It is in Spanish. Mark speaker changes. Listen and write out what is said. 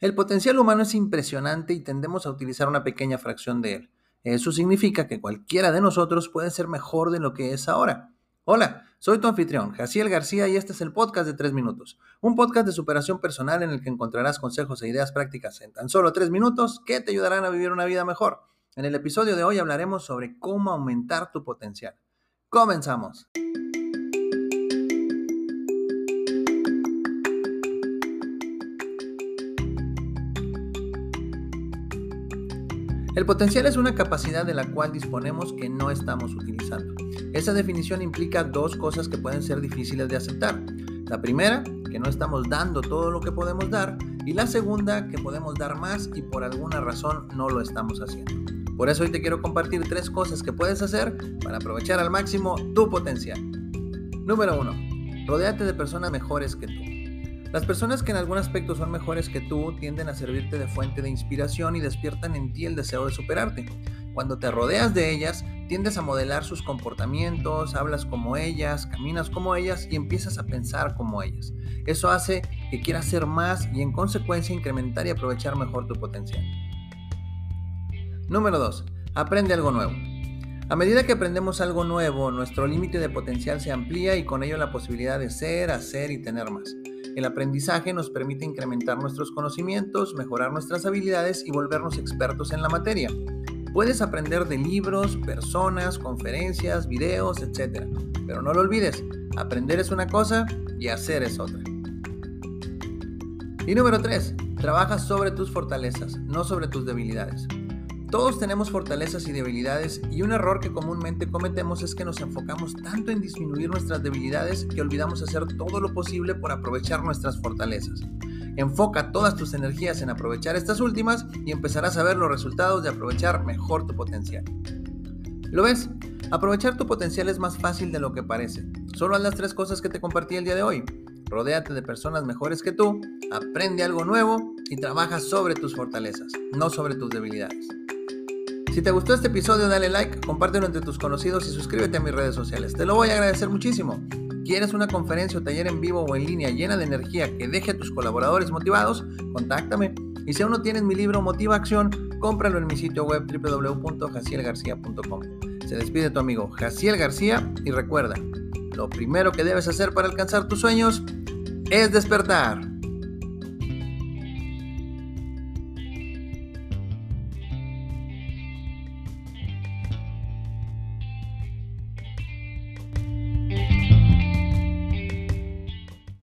Speaker 1: El potencial humano es impresionante y tendemos a utilizar una pequeña fracción de él. Eso significa que cualquiera de nosotros puede ser mejor de lo que es ahora. Hola, soy tu anfitrión, Jaciel García, y este es el podcast de 3 minutos. Un podcast de superación personal en el que encontrarás consejos e ideas prácticas en tan solo 3 minutos que te ayudarán a vivir una vida mejor. En el episodio de hoy hablaremos sobre cómo aumentar tu potencial. Comenzamos. El potencial es una capacidad de la cual disponemos que no estamos utilizando. Esa definición implica dos cosas que pueden ser difíciles de aceptar. La primera, que no estamos dando todo lo que podemos dar, y la segunda, que podemos dar más y por alguna razón no lo estamos haciendo. Por eso hoy te quiero compartir tres cosas que puedes hacer para aprovechar al máximo tu potencial. Número 1. Rodéate de personas mejores que tú. Las personas que en algún aspecto son mejores que tú tienden a servirte de fuente de inspiración y despiertan en ti el deseo de superarte. Cuando te rodeas de ellas, tiendes a modelar sus comportamientos, hablas como ellas, caminas como ellas y empiezas a pensar como ellas. Eso hace que quieras ser más y en consecuencia incrementar y aprovechar mejor tu potencial. Número 2. Aprende algo nuevo. A medida que aprendemos algo nuevo, nuestro límite de potencial se amplía y con ello la posibilidad de ser, hacer y tener más. El aprendizaje nos permite incrementar nuestros conocimientos, mejorar nuestras habilidades y volvernos expertos en la materia. Puedes aprender de libros, personas, conferencias, videos, etc. Pero no lo olvides, aprender es una cosa y hacer es otra. Y número 3. Trabaja sobre tus fortalezas, no sobre tus debilidades. Todos tenemos fortalezas y debilidades y un error que comúnmente cometemos es que nos enfocamos tanto en disminuir nuestras debilidades que olvidamos hacer todo lo posible por aprovechar nuestras fortalezas. Enfoca todas tus energías en aprovechar estas últimas y empezarás a ver los resultados de aprovechar mejor tu potencial. ¿Lo ves? Aprovechar tu potencial es más fácil de lo que parece. Solo haz las tres cosas que te compartí el día de hoy. Rodéate de personas mejores que tú, aprende algo nuevo y trabaja sobre tus fortalezas, no sobre tus debilidades. Si te gustó este episodio, dale like, compártelo entre tus conocidos y suscríbete a mis redes sociales. Te lo voy a agradecer muchísimo. ¿Quieres una conferencia o taller en vivo o en línea llena de energía que deje a tus colaboradores motivados? Contáctame. Y si aún no tienes mi libro Motiva Acción, cómpralo en mi sitio web www.jacielgarcía.com. Se despide tu amigo Jaciel García y recuerda, lo primero que debes hacer para alcanzar tus sueños es despertar.